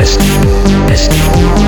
Test. Test.